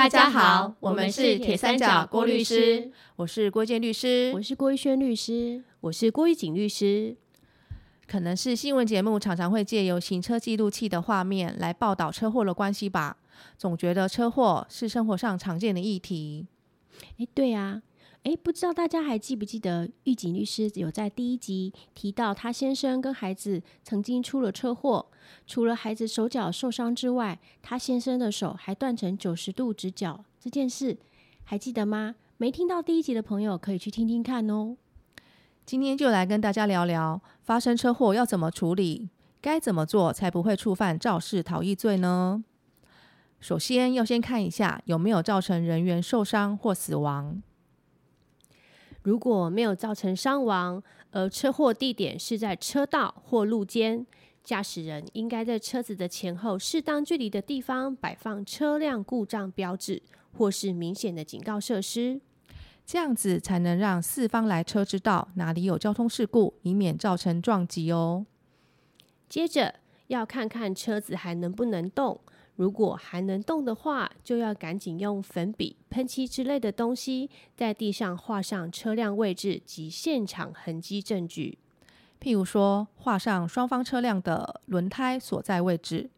嗨，大家好，我们是铁三角郭律师，我是郭建律师，我是郭一轩律师，我是郭一景律师。可能是新闻节目常常会借由行车记录器的画面来报道车祸的关系吧，总觉得车祸是生活上常见的议题。哎，对啊。哎，不知道大家还记不记得，狱警律师有在第一集提到，他先生跟孩子曾经出了车祸，除了孩子手脚受伤之外，他先生的手还断成九十度直角这件事，还记得吗？没听到第一集的朋友可以去听听看哦。今天就来跟大家聊聊，发生车祸要怎么处理，该怎么做才不会触犯肇事逃逸罪呢？首先要先看一下有没有造成人员受伤或死亡。如果没有造成伤亡，而车祸地点是在车道或路肩，驾驶人应该在车子的前后适当距离的地方摆放车辆故障标志或是明显的警告设施，这样子才能让四方来车知道哪里有交通事故，以免造成撞击哦。接着要看看车子还能不能动。如果还能动的话，就要赶紧用粉笔、喷漆之类的东西，在地上画上车辆位置及现场痕迹证据。譬如说，画上双方车辆的轮胎所在位置、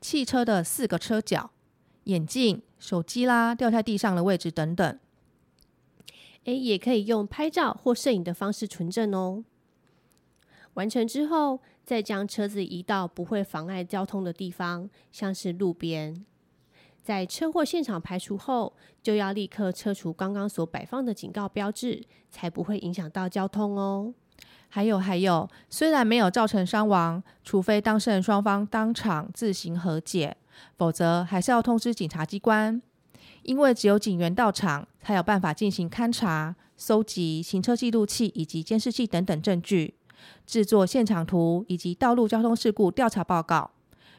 汽车的四个车角、眼镜、手机啦掉在地上的位置等等。诶，也可以用拍照或摄影的方式存证哦。完成之后。再将车子移到不会妨碍交通的地方，像是路边。在车祸现场排除后，就要立刻撤除刚刚所摆放的警告标志，才不会影响到交通哦。还有还有，虽然没有造成伤亡，除非当事人双方当场自行和解，否则还是要通知警察机关，因为只有警员到场，才有办法进行勘查、搜集行车记录器以及监视器等等证据。制作现场图以及道路交通事故调查报告，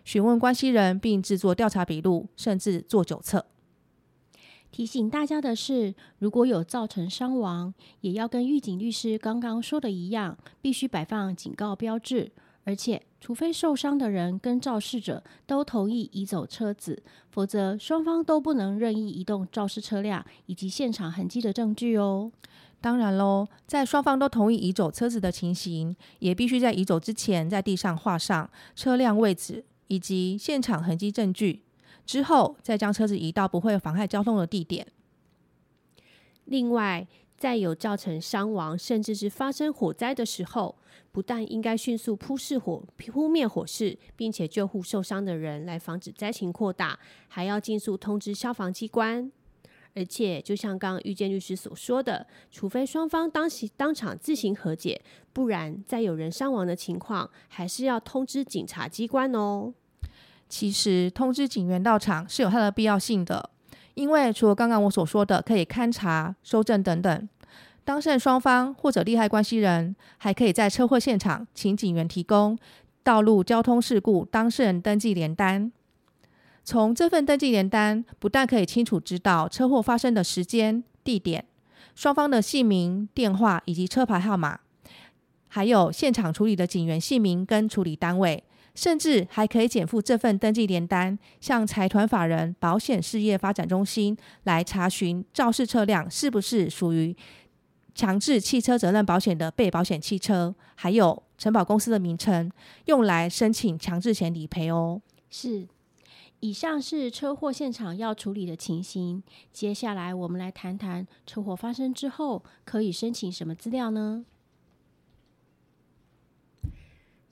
询问关系人，并制作调查笔录，甚至做酒测。提醒大家的是，如果有造成伤亡，也要跟狱警律师刚刚说的一样，必须摆放警告标志，而且除非受伤的人跟肇事者都同意移走车子，否则双方都不能任意移动肇事车辆以及现场痕迹的证据哦。当然喽，在双方都同意移走车子的情形，也必须在移走之前，在地上画上车辆位置以及现场痕迹证据，之后再将车子移到不会妨害交通的地点。另外，在有造成伤亡甚至是发生火灾的时候，不但应该迅速扑熄火、扑灭火势，并且救护受伤的人，来防止灾情扩大，还要尽速通知消防机关。而且，就像刚刚遇见律师所说的，除非双方当时当场自行和解，不然在有人伤亡的情况，还是要通知警察机关哦。其实，通知警员到场是有它的必要性的，因为除了刚刚我所说的可以勘查、收证等等，当事人双方或者利害关系人，还可以在车祸现场请警员提供道路交通事故当事人登记联单。从这份登记联单，不但可以清楚知道车祸发生的时间、地点、双方的姓名、电话以及车牌号码，还有现场处理的警员姓名跟处理单位，甚至还可以减负这份登记联单，向财团法人保险事业发展中心来查询肇事车辆是不是属于强制汽车责任保险的被保险汽车，还有承保公司的名称，用来申请强制险理赔哦。是。以上是车祸现场要处理的情形。接下来，我们来谈谈车祸发生之后可以申请什么资料呢？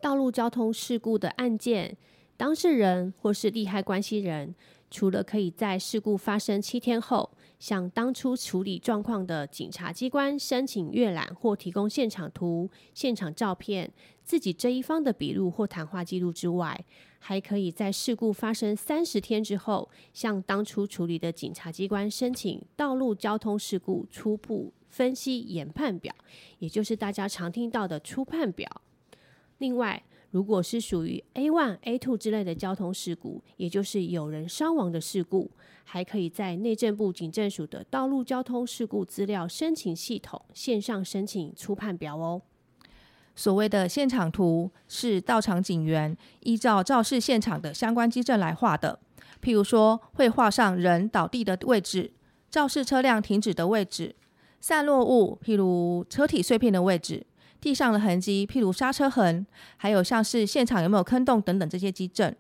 道路交通事故的案件，当事人或是利害关系人，除了可以在事故发生七天后，向当初处理状况的警察机关申请阅览或提供现场图、现场照片、自己这一方的笔录或谈话记录之外，还可以在事故发生三十天之后，向当初处理的警察机关申请道路交通事故初步分析研判表，也就是大家常听到的初判表。另外，如果是属于 A one、A two 之类的交通事故，也就是有人伤亡的事故，还可以在内政部警政署的道路交通事故资料申请系统线上申请初判表哦。所谓的现场图是到场警员依照肇事现场的相关基证来画的，譬如说，会画上人倒地的位置、肇事车辆停止的位置、散落物，譬如车体碎片的位置、地上的痕迹，譬如刹车痕，还有像是现场有没有坑洞等等这些基证。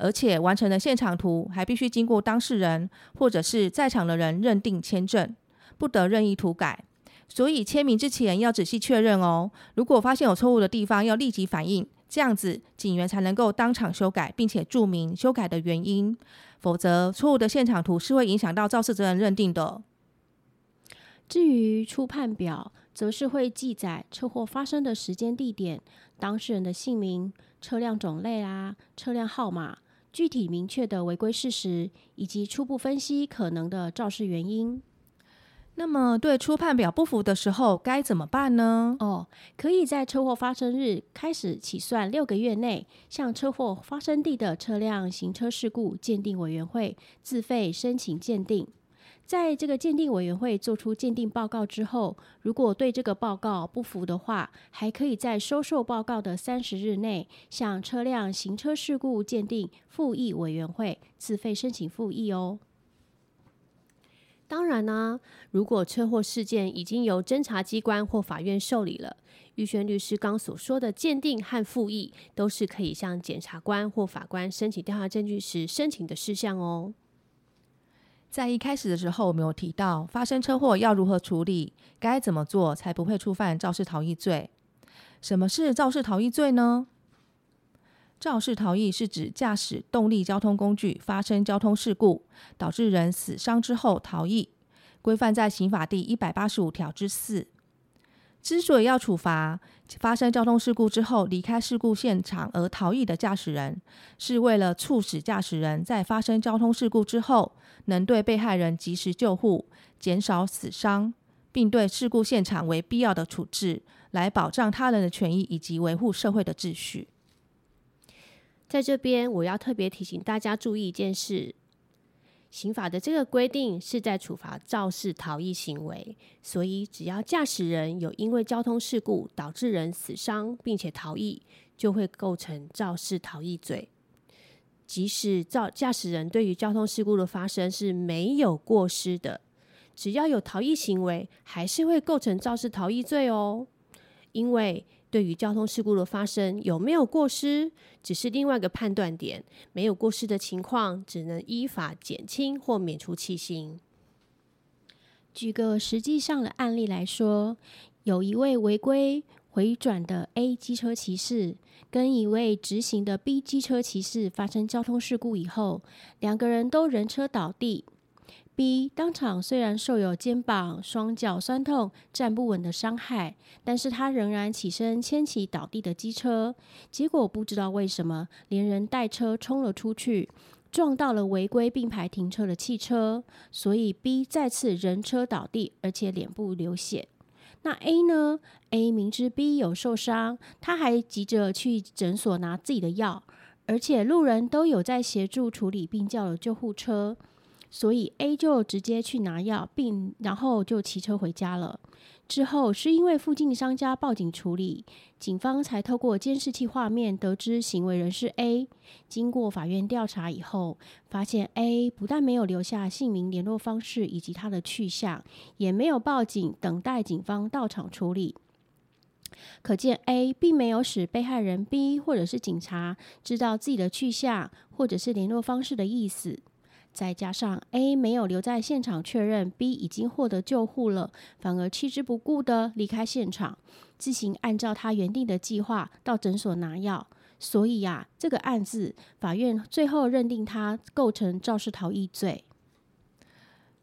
而且完成的现场图还必须经过当事人或者是在场的人认定签证，不得任意涂改。所以签名之前要仔细确认哦。如果发现有错误的地方，要立即反映，这样子警员才能够当场修改，并且注明修改的原因。否则，错误的现场图是会影响到肇事责任认定的。至于初判表，则是会记载车祸发生的时间、地点、当事人的姓名、车辆种类啊、车辆号码。具体明确的违规事实，以及初步分析可能的肇事原因。那么，对初判表不服的时候该怎么办呢？哦，可以在车祸发生日开始起算六个月内，向车祸发生地的车辆行车事故鉴定委员会自费申请鉴定。在这个鉴定委员会做出鉴定报告之后，如果对这个报告不服的话，还可以在收受报告的三十日内，向车辆行车事故鉴定复议委员会自费申请复议哦。当然呢，如果车祸事件已经由侦查机关或法院受理了，玉轩律师刚所说的鉴定和复议，都是可以向检察官或法官申请调查证据时申请的事项哦。在一开始的时候，我们有提到发生车祸要如何处理，该怎么做才不会触犯肇事逃逸罪？什么是肇事逃逸罪呢？肇事逃逸是指驾驶动力交通工具发生交通事故，导致人死伤之后逃逸，规范在刑法第一百八十五条之四。之所以要处罚发生交通事故之后离开事故现场而逃逸的驾驶人，是为了促使驾驶人在发生交通事故之后，能对被害人及时救护，减少死伤，并对事故现场为必要的处置，来保障他人的权益以及维护社会的秩序。在这边，我要特别提醒大家注意一件事。刑法的这个规定是在处罚肇事逃逸行为，所以只要驾驶人有因为交通事故导致人死伤并且逃逸，就会构成肇事逃逸罪。即使肇驾驶人对于交通事故的发生是没有过失的，只要有逃逸行为，还是会构成肇事逃逸罪哦，因为。对于交通事故的发生有没有过失，只是另外一个判断点。没有过失的情况，只能依法减轻或免除其刑。举个实际上的案例来说，有一位违规回转的 A 机车骑士，跟一位直行的 B 机车骑士发生交通事故以后，两个人都人车倒地。B 当场虽然受有肩膀、双脚酸痛、站不稳的伤害，但是他仍然起身牵起倒地的机车，结果不知道为什么连人带车冲了出去，撞到了违规并排停车的汽车，所以 B 再次人车倒地，而且脸部流血。那 A 呢？A 明知 B 有受伤，他还急着去诊所拿自己的药，而且路人都有在协助处理，并叫了救护车。所以 A 就直接去拿药，并然后就骑车回家了。之后是因为附近商家报警处理，警方才透过监视器画面得知行为人是 A。经过法院调查以后，发现 A 不但没有留下姓名、联络方式以及他的去向，也没有报警，等待警方到场处理。可见 A 并没有使被害人 B 或者是警察知道自己的去向或者是联络方式的意思。再加上 A 没有留在现场确认 B 已经获得救护了，反而弃之不顾的离开现场，自行按照他原定的计划到诊所拿药。所以呀，这个案子法院最后认定他构成肇事逃逸罪。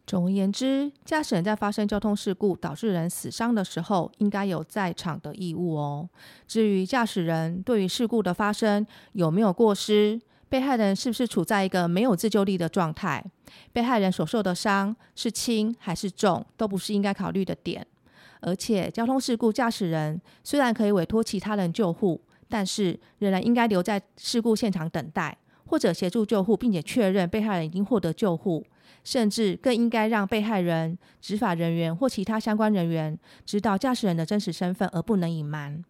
总而言之，驾驶人在发生交通事故导致人死伤的时候，应该有在场的义务哦。至于驾驶人对于事故的发生有没有过失？被害人是不是处在一个没有自救力的状态？被害人所受的伤是轻还是重，都不是应该考虑的点。而且，交通事故驾驶人虽然可以委托其他人救护，但是仍然应该留在事故现场等待，或者协助救护，并且确认被害人已经获得救护，甚至更应该让被害人、执法人员或其他相关人员知道驾驶人的真实身份，而不能隐瞒。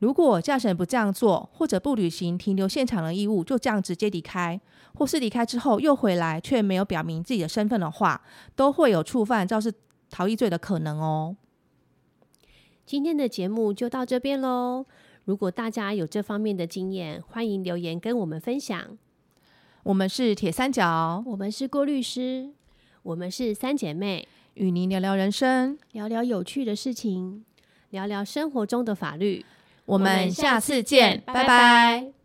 如果驾驶人不这样做，或者不履行停留现场的义务，就这样直接离开，或是离开之后又回来，却没有表明自己的身份的话，都会有触犯肇事逃逸罪的可能哦。今天的节目就到这边喽。如果大家有这方面的经验，欢迎留言跟我们分享。我们是铁三角，我们是郭律师，我们是三姐妹，与您聊聊人生，聊聊有趣的事情。聊聊生活中的法律。我们下次见，拜拜。